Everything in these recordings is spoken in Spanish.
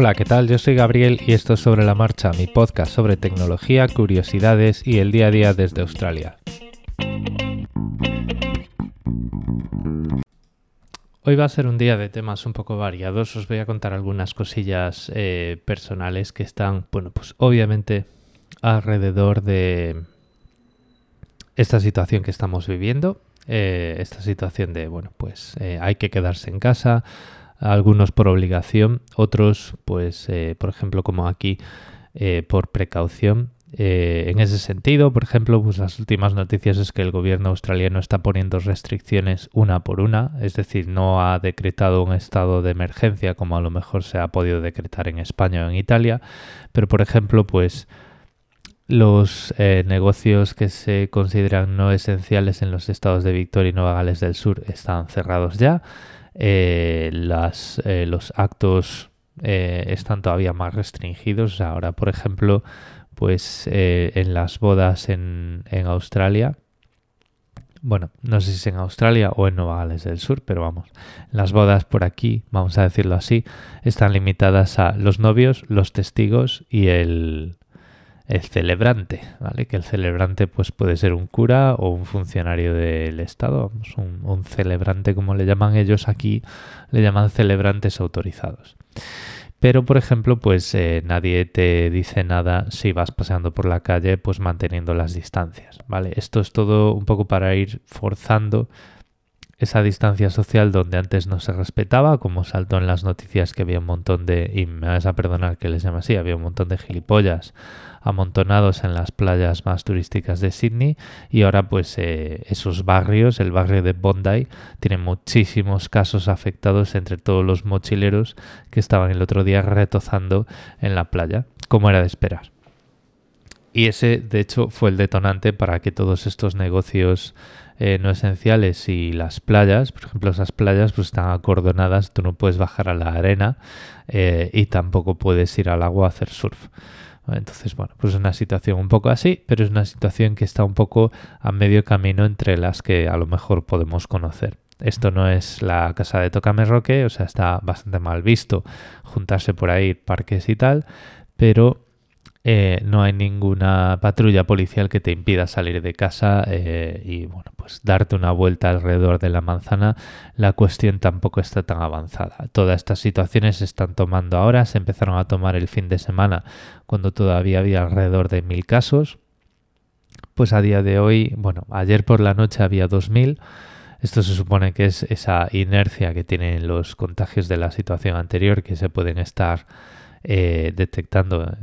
Hola, ¿qué tal? Yo soy Gabriel y esto es Sobre la Marcha, mi podcast sobre tecnología, curiosidades y el día a día desde Australia. Hoy va a ser un día de temas un poco variados. Os voy a contar algunas cosillas eh, personales que están, bueno, pues obviamente alrededor de esta situación que estamos viviendo. Eh, esta situación de, bueno, pues eh, hay que quedarse en casa, algunos por obligación, otros, pues, eh, por ejemplo, como aquí, eh, por precaución. Eh, en ese sentido, por ejemplo, pues las últimas noticias es que el gobierno australiano está poniendo restricciones una por una, es decir, no ha decretado un estado de emergencia como a lo mejor se ha podido decretar en España o en Italia, pero por ejemplo, pues los negocios que se consideran no esenciales en los estados de Victoria y Nueva Gales del Sur están cerrados ya. Eh, las, eh, los actos eh, están todavía más restringidos. Ahora, por ejemplo, pues en las bodas en, en, Australia, bueno, no sé si es en Australia o en Nueva Gales del Sur, pero vamos, las bodas por aquí, vamos a decirlo así, están limitadas a los novios, los testigos y el, el celebrante, ¿vale? Que el celebrante pues puede ser un cura o un funcionario del Estado, un, celebrante como le llaman ellos aquí, le llaman celebrantes autorizados. Pero, por ejemplo, pues eh, nadie te dice nada si vas paseando por la calle pues manteniendo las distancias, ¿vale? Esto es todo un poco para ir forzando esa distancia social donde antes no se respetaba, como saltó en las noticias que había un montón de, y me vas a perdonar que les llame así, había un montón de gilipollas amontonados en las playas más turísticas de Sydney y ahora pues eh, esos barrios, el barrio de Bondi, tienen muchísimos casos afectados entre todos los mochileros que estaban el otro día retozando en la playa, como era de esperar. Y ese, de hecho, fue el detonante para que todos estos negocios eh, no esenciales y las playas, por ejemplo, esas playas pues están acordonadas, tú no puedes bajar a la arena eh, y tampoco puedes ir al agua a hacer surf. Entonces, bueno, pues es una situación un poco así, pero es una situación que está un poco a medio camino entre las que a lo mejor podemos conocer. Esto no es la casa de Tocame Roque, o sea, está bastante mal visto juntarse por ahí, parques y tal, pero eh, no hay ninguna patrulla policial que te impida salir de casa eh, y bueno, pues darte una vuelta alrededor de la manzana. La cuestión tampoco está tan avanzada. Todas estas situaciones se están tomando ahora, se empezaron a tomar el fin de semana cuando todavía había alrededor de mil casos. Pues a día de hoy, bueno, ayer por la noche había 2000. Esto se supone que es esa inercia que tienen los contagios de la situación anterior que se pueden estar eh, detectando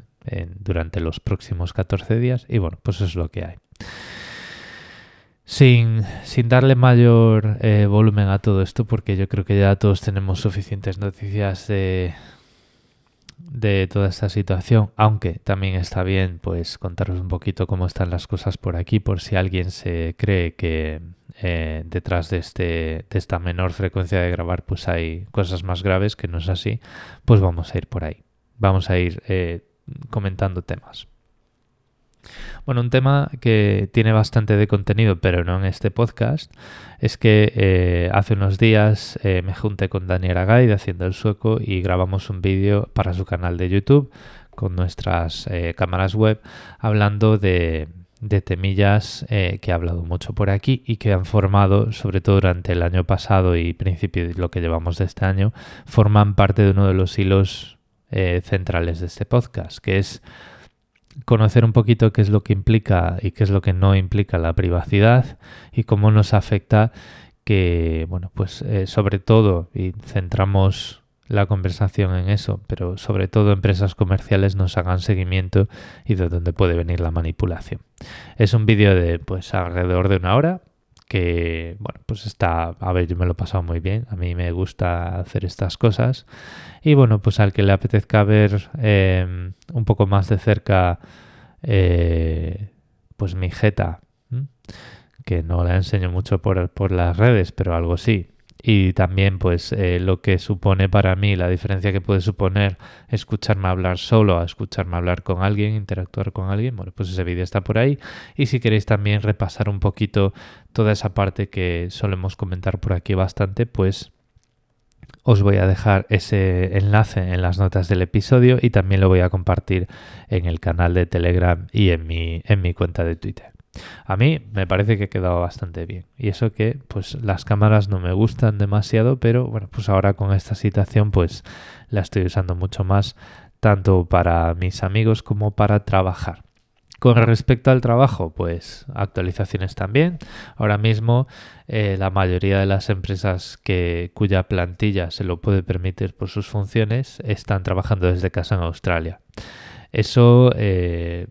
durante los próximos 14 días y bueno, pues eso es lo que hay. Sin, sin darle mayor eh, volumen a todo esto, porque yo creo que ya todos tenemos suficientes noticias de, de toda esta situación, aunque también está bien pues contaros un poquito cómo están las cosas por aquí, por si alguien se cree que eh, detrás de, este, de esta menor frecuencia de grabar pues hay cosas más graves, que no es así, pues vamos a ir por ahí. Vamos a ir eh, comentando temas. Bueno, un tema que tiene bastante de contenido, pero no en este podcast, es que eh, hace unos días eh, me junté con Daniel Agay de Haciendo el Sueco y grabamos un vídeo para su canal de YouTube con nuestras eh, cámaras web hablando de, temillas que he hablado mucho por aquí y que han formado, sobre todo durante el año pasado y principio de lo que llevamos de este año, forman parte de uno de los hilos eh, centrales de este podcast, que es conocer un poquito qué es lo que implica y qué es lo que no implica la privacidad y cómo nos afecta que, bueno, pues eh, sobre todo, y centramos la conversación en eso, pero sobre todo empresas comerciales nos hagan seguimiento y de dónde puede venir la manipulación. Es un vídeo de pues alrededor de una hora, que, bueno, pues está, a ver, yo me lo he pasado muy bien, a mí me gusta hacer estas cosas. Y bueno, pues al que le apetezca ver em, un poco más de cerca, eh, pues mi jeta, que no la enseño mucho por, por las redes, pero algo sí, y también pues eh, lo que supone para mí, la diferencia que puede suponer escucharme hablar solo a escucharme hablar con alguien, interactuar con alguien, bueno, pues ese vídeo está por ahí y si queréis también repasar un poquito toda esa parte que solemos comentar por aquí bastante, pues os voy a dejar ese enlace en las notas del episodio y también lo voy a compartir en el canal de Telegram y en mi, en mi cuenta de Twitter. A mí me parece que ha quedado bastante bien. Y eso que, pues las cámaras no me gustan demasiado, pero bueno, pues ahora con esta situación, pues la estoy usando mucho más, tanto para mis amigos como para trabajar. Con respecto al trabajo, pues actualizaciones también. Ahora mismo eh, la mayoría de las empresas que, cuya plantilla se lo puede permitir por sus funciones están trabajando desde casa en Australia. Eso eh,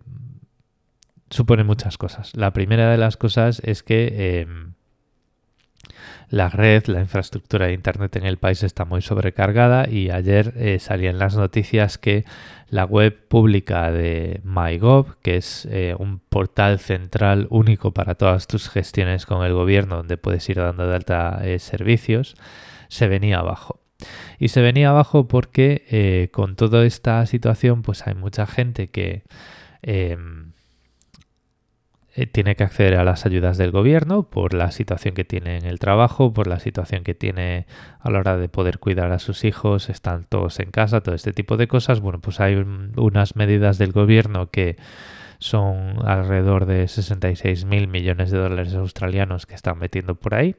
supone muchas cosas. La primera de las cosas es que em, la red, la infraestructura de Internet en el país está muy sobrecargada y ayer eh, salían las noticias que la web pública de MyGov, que es eh, un portal central único para todas tus gestiones con el gobierno, donde puedes ir dando de alta eh, servicios, se venía abajo. Y se venía abajo porque con toda esta situación, pues hay mucha gente que em, eh, tiene que acceder a las ayudas del gobierno por la situación que tiene en el trabajo, por la situación que tiene a la hora de poder cuidar a sus hijos, están todos en casa, todo este tipo de cosas. Bueno, pues hay unas medidas del gobierno que son alrededor de 66 mil millones de dólares australianos que están metiendo por ahí,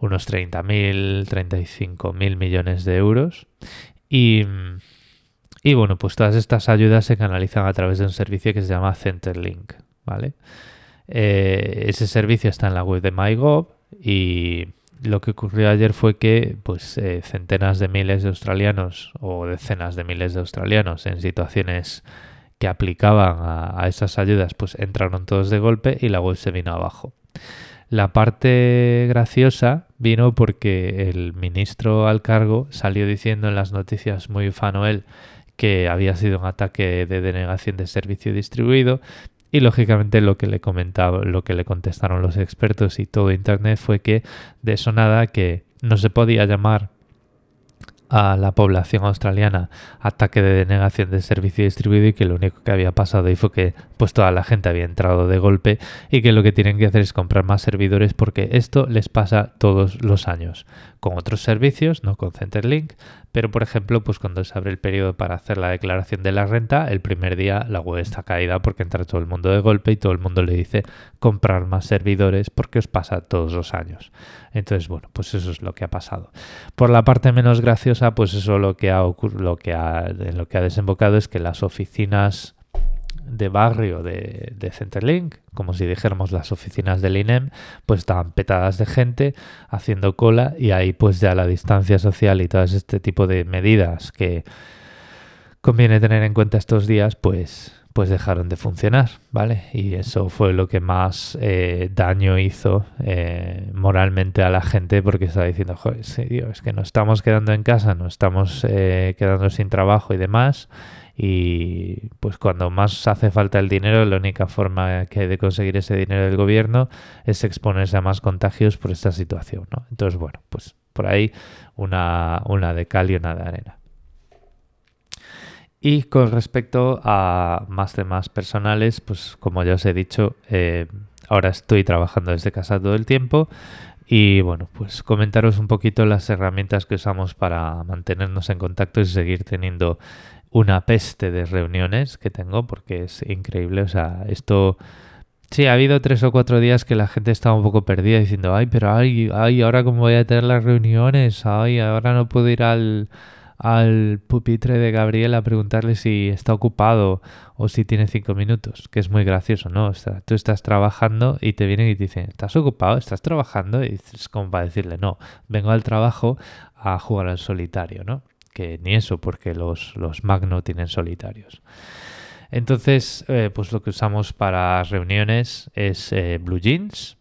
unos 30 mil, 35 mil millones de euros. Y, y bueno, pues todas estas ayudas se canalizan a través de un servicio que se llama Centerlink. ¿Vale? Eh, ese servicio está en la web de MyGov y lo que ocurrió ayer fue que pues eh, centenas de miles de australianos o decenas de miles de australianos en situaciones que aplicaban a, esas ayudas pues entraron todos de golpe y la web se vino abajo. La parte graciosa vino porque el ministro al cargo salió diciendo en las noticias muy ufano él que había sido un ataque de denegación de servicio distribuido y lógicamente lo que le comentaba, lo que le contestaron los expertos y todo internet fue que de eso nada que no se podía llamar a la población australiana ataque de denegación de servicio distribuido y que lo único que había pasado ahí fue que pues toda la gente había entrado de golpe y que lo que tienen que hacer es comprar más servidores porque esto les pasa todos los años. Con otros servicios, no con Centerlink, pero por ejemplo, pues cuando se abre el periodo para hacer la declaración de la renta, el primer día la web está caída porque entra todo el mundo de golpe y todo el mundo le dice comprar más servidores porque os pasa todos los años. Entonces, bueno, pues eso es lo que ha pasado. Por la parte menos graciosa, pues eso lo que ha lo que ha, lo que ha desembocado es que las oficinas de barrio de, de, Centerlink, como si dijéramos las oficinas del INEM, pues estaban petadas de gente haciendo cola y ahí pues ya la distancia social y todo este tipo de medidas que conviene tener en cuenta estos días, pues pues dejaron de funcionar, ¿vale? Y eso fue lo que más eh, daño hizo eh, moralmente a la gente porque estaba diciendo, joder, es que nos estamos quedando en casa, nos estamos eh, quedando sin trabajo y demás y pues cuando más hace falta el dinero, la única forma que hay de conseguir ese dinero del gobierno es exponerse a más contagios por esta situación, ¿no? Entonces, bueno, pues por ahí una, una de cal y una de arena. Y con respecto a más temas personales, pues como ya os he dicho, eh, ahora estoy trabajando desde casa todo el tiempo y bueno, pues comentaros un poquito las herramientas que usamos para mantenernos en contacto y seguir teniendo una peste de reuniones que tengo porque es increíble. O sea, esto... Sí, ha habido tres o cuatro días que la gente estaba un poco perdida diciendo, ay, pero ay, ay, ahora cómo voy a tener las reuniones, ay, ahora no puedo ir al, al pupitre de Gabriel a preguntarle si está ocupado o si tiene cinco minutos, que es muy gracioso, ¿no? O sea, tú estás trabajando y te vienen y te dicen, ¿estás ocupado? ¿Estás trabajando? Y es como para decirle, no, vengo al trabajo a jugar al solitario, ¿no? Que ni eso, porque los, los no tienen solitarios. Entonces, eh, pues lo que usamos para reuniones es eh, Blue Jeans.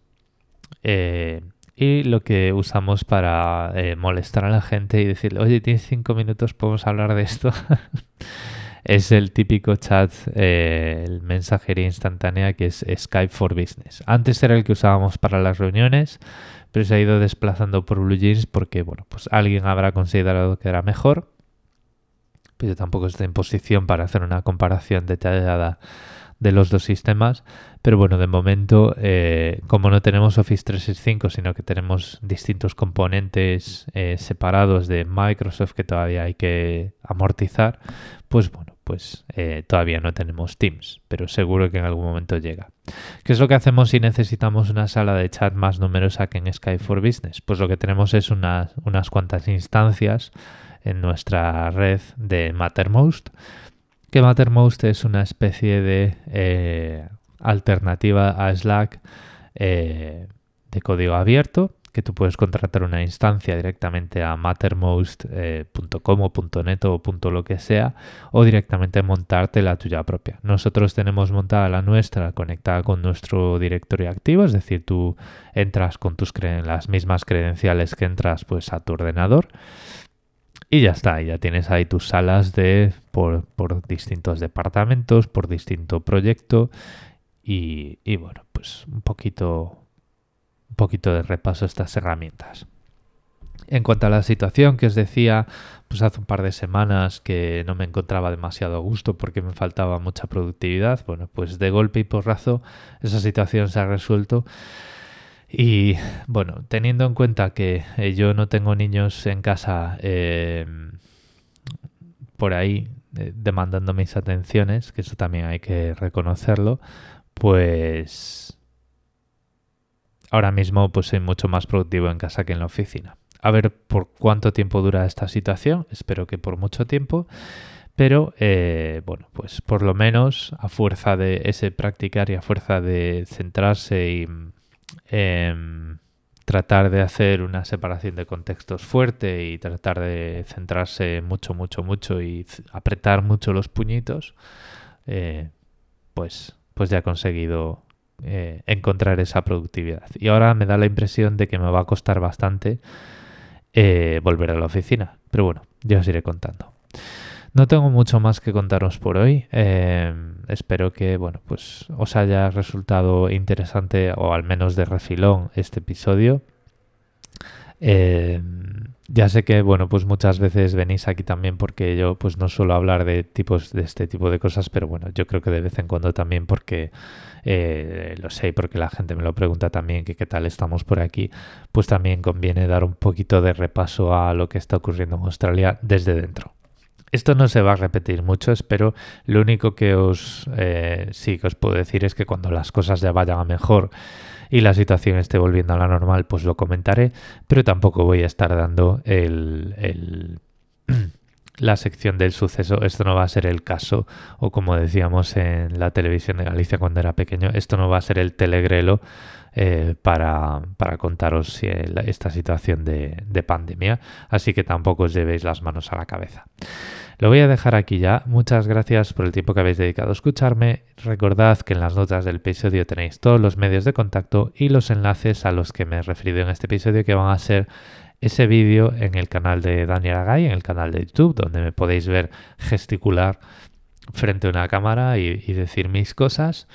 Eh, y lo que usamos para molestar a la gente y decirle, oye, tienes cinco minutos, podemos hablar de esto. es el típico chat, el mensajería instantánea que es Skype for Business. Antes era el que usábamos para las reuniones, pero se ha ido desplazando por Blue Jeans porque, bueno, pues alguien habrá considerado que era mejor. Pero tampoco estoy en posición para hacer una comparación detallada de los dos sistemas, pero bueno, de momento, eh, como no tenemos Office 365, sino que tenemos distintos componentes eh, separados de Microsoft que todavía hay que amortizar, pues bueno, pues eh, todavía no tenemos Teams, pero seguro que en algún momento llega. ¿Qué es lo que hacemos si necesitamos una sala de chat más numerosa que en Skype for Business? Pues lo que tenemos es unas, unas cuantas instancias en nuestra red de Mattermost, que Mattermost es una especie de eh, alternativa a Slack eh, de código abierto que tú puedes contratar una instancia directamente a mattermost.com o .net o lo que sea o directamente montarte la tuya propia. Nosotros tenemos montada la nuestra conectada con nuestro directorio activo, es decir, tú entras con tus las mismas credenciales que entras pues a tu ordenador y ya está, ya tienes ahí tus salas de por, distintos departamentos, por distinto proyecto y, y bueno, pues un poquito un poquito de repaso a estas herramientas. En cuanto a la situación que os decía, pues hace un par de semanas que no me encontraba demasiado a gusto porque me faltaba mucha productividad, bueno, pues de golpe y porrazo esa situación se ha resuelto. Y bueno, teniendo en cuenta que eh, yo no tengo niños en casa em, por ahí eh, demandando mis atenciones, que eso también hay que reconocerlo, pues ahora mismo pues soy mucho más productivo en casa que en la oficina. A ver por cuánto tiempo dura esta situación, espero que por mucho tiempo, pero eh, bueno, pues por lo menos a fuerza de ese practicar y a fuerza de centrarse y em, tratar de hacer una separación de contextos fuerte y tratar de centrarse mucho, mucho, mucho y apretar mucho los puñitos, eh, pues, pues ya he conseguido eh, encontrar esa productividad. Y ahora me da la impresión de que me va a costar bastante eh, volver a la oficina. Pero bueno, ya os iré contando. No tengo mucho más que contaros por hoy. Eh, espero que bueno, pues os haya resultado interesante o al menos de refilón este episodio. Ya sé que bueno, pues muchas veces venís aquí también porque yo pues no suelo hablar de tipos de este tipo de cosas, pero bueno, yo creo que de vez en cuando también porque eh, lo sé porque la gente me lo pregunta también que qué tal estamos por aquí, pues también conviene dar un poquito de repaso a lo que está ocurriendo en Australia desde dentro. Esto no se va a repetir mucho, espero. Lo único que os eh, sí que os puedo decir es que cuando las cosas ya vayan a mejor y la situación esté volviendo a la normal, pues lo comentaré, pero tampoco voy a estar dando la sección del suceso, esto no va a ser el caso, o como decíamos en la televisión de Galicia cuando era pequeño, esto no va a ser el telegrelo eh, para, contaros esta situación de, de, pandemia, así que tampoco os llevéis las manos a la cabeza. Lo voy a dejar aquí ya. Muchas gracias por el tiempo que habéis dedicado a escucharme. Recordad que en las notas del episodio tenéis todos los medios de contacto y los enlaces a los que me he referido en este episodio que van a ser ese vídeo en el canal de Daniel Agay, en el canal de YouTube, donde me podéis ver gesticular frente a una cámara y, decir mis cosas.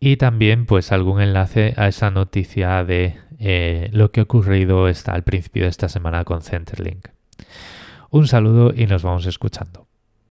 Y también pues algún enlace a esa noticia de eh, lo que ha ocurrido al principio de esta semana con Centerlink. Un saludo y nos vamos escuchando.